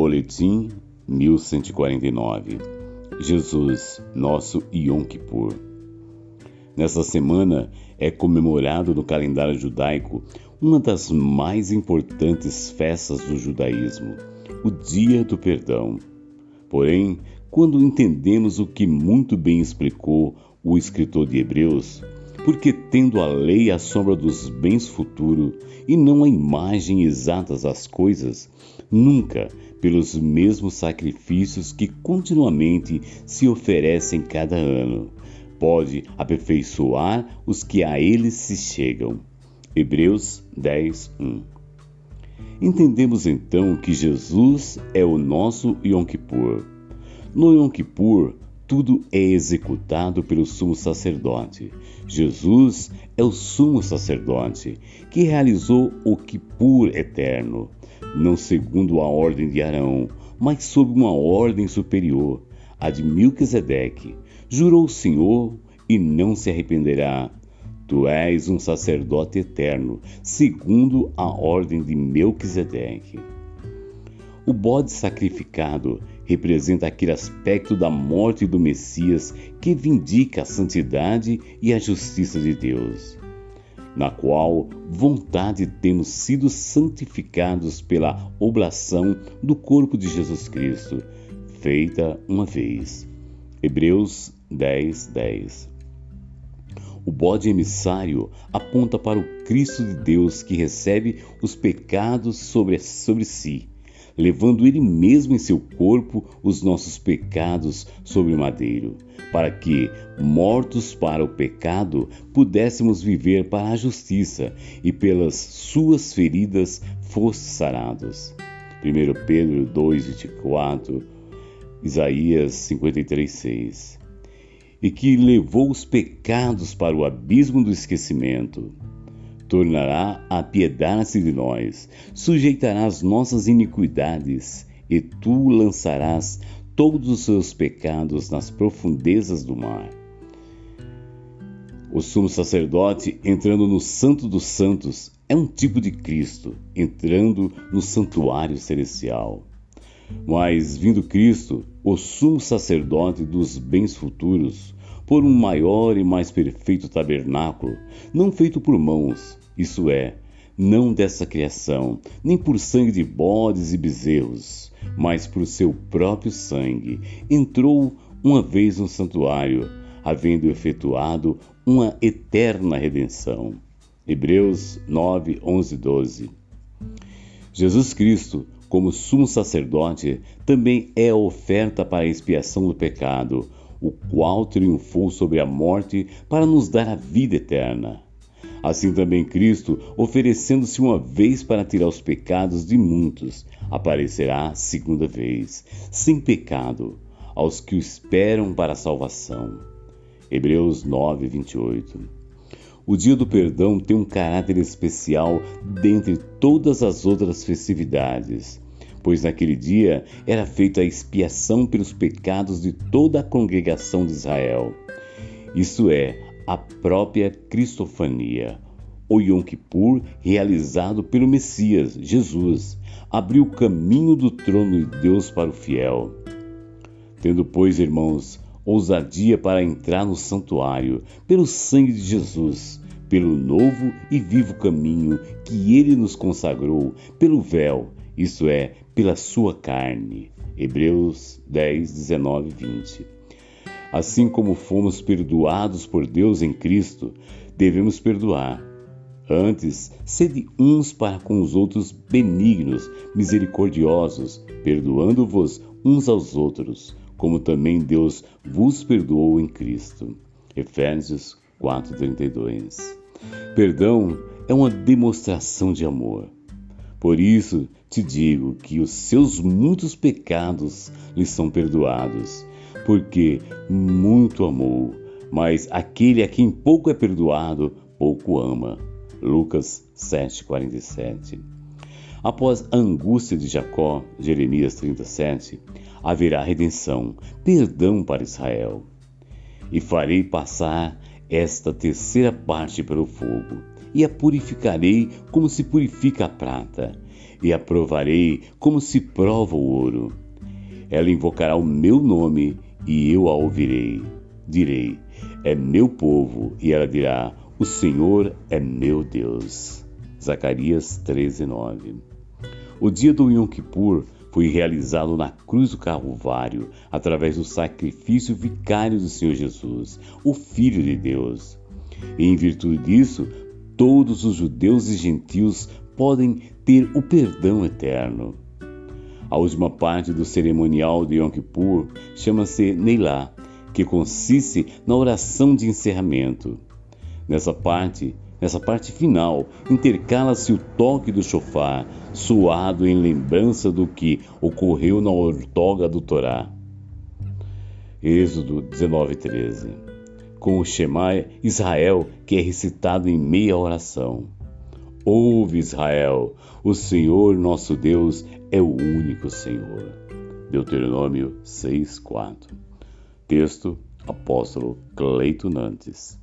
Boletim 1149 Jesus, nosso Yom Kippur. Nessa semana é comemorado no calendário judaico uma das mais importantes festas do judaísmo, o Dia do Perdão. Porém, quando entendemos o que muito bem explicou o escritor de Hebreus, porque tendo a lei a sombra dos bens futuros e não a imagem exata das coisas, nunca pelos mesmos sacrifícios que continuamente se oferecem cada ano, pode aperfeiçoar os que a ele se chegam. Hebreus 10, 1. Entendemos então que Jesus é o nosso Yom Kippur. No Yom Kippur, tudo é executado pelo sumo sacerdote. Jesus é o sumo sacerdote que realizou o Kippur eterno, não segundo a ordem de Arão, mas sob uma ordem superior, a de Melquisedeque. Jurou o Senhor e não se arrependerá. Tu és um sacerdote eterno, segundo a ordem de Melquisedeque. O bode sacrificado representa aquele aspecto da morte do Messias que vindica a santidade e a justiça de Deus, na qual vontade temos sido santificados pela oblação do corpo de Jesus Cristo, feita uma vez. Hebreus 10, 10. O bode emissário aponta para o Cristo de Deus que recebe os pecados sobre, sobre si levando ele mesmo em seu corpo os nossos pecados sobre o madeiro, para que, mortos para o pecado, pudéssemos viver para a justiça e pelas suas feridas fosse sarados. 1 Pedro 2:24, Isaías 53:6. E que levou os pecados para o abismo do esquecimento tornará a piedade de nós, sujeitará as nossas iniquidades, e tu lançarás todos os seus pecados nas profundezas do mar. O sumo sacerdote entrando no Santo dos Santos é um tipo de Cristo entrando no santuário celestial. Mas, vindo Cristo, o sumo sacerdote dos bens futuros, por um maior e mais perfeito tabernáculo, não feito por mãos, isso é, não dessa criação, nem por sangue de bodes e bezerros, mas por seu próprio sangue, entrou uma vez no santuário, havendo efetuado uma eterna redenção. Hebreus 9, 11, 12. Jesus Cristo, como sumo sacerdote, também é a oferta para a expiação do pecado, o qual triunfou sobre a morte para nos dar a vida eterna. Assim também Cristo, oferecendo-se uma vez para tirar os pecados de muitos, aparecerá segunda vez, sem pecado, aos que o esperam para a salvação. Hebreus 9, 28. O dia do perdão tem um caráter especial dentre todas as outras festividades, pois naquele dia era feita a expiação pelos pecados de toda a congregação de Israel. Isso é, a própria Cristofania. O Yom Kippur, realizado pelo Messias, Jesus, abriu o caminho do trono de Deus para o fiel. Tendo, pois, irmãos, ousadia para entrar no santuário, pelo sangue de Jesus, pelo novo e vivo caminho que ele nos consagrou, pelo véu, isto é, pela sua carne. Hebreus 10, 19 20. Assim como fomos perdoados por Deus em Cristo, devemos perdoar. Antes, sede uns para com os outros benignos, misericordiosos, perdoando-vos uns aos outros, como também Deus vos perdoou em Cristo. Efésios 4:32. Perdão é uma demonstração de amor. Por isso te digo que os seus muitos pecados lhe são perdoados porque muito amou, mas aquele a quem pouco é perdoado, pouco ama. Lucas 7,47 Após a angústia de Jacó, Jeremias 37, haverá redenção, perdão para Israel. E farei passar esta terceira parte pelo fogo, e a purificarei como se purifica a prata, e a provarei como se prova o ouro. Ela invocará o meu nome e eu a ouvirei. Direi: É meu povo, e ela dirá: O Senhor é meu Deus. Zacarias 13, 9. O dia do Yom Kippur foi realizado na cruz do Calvário através do sacrifício vicário do Senhor Jesus, o Filho de Deus. E em virtude disso, todos os judeus e gentios podem ter o perdão eterno. A última parte do cerimonial de Yom Kippur chama-se Neilá, que consiste na oração de encerramento. Nessa parte, Nessa parte final, intercala-se o toque do chofar, suado em lembrança do que ocorreu na ortoga do Torá. Êxodo 19:13. Com o Shema Israel, que é recitado em meia oração. Ouve Israel, o Senhor nosso Deus é o único Senhor. Deuteronômio 6:4. Texto Apóstolo Cleito Nantes.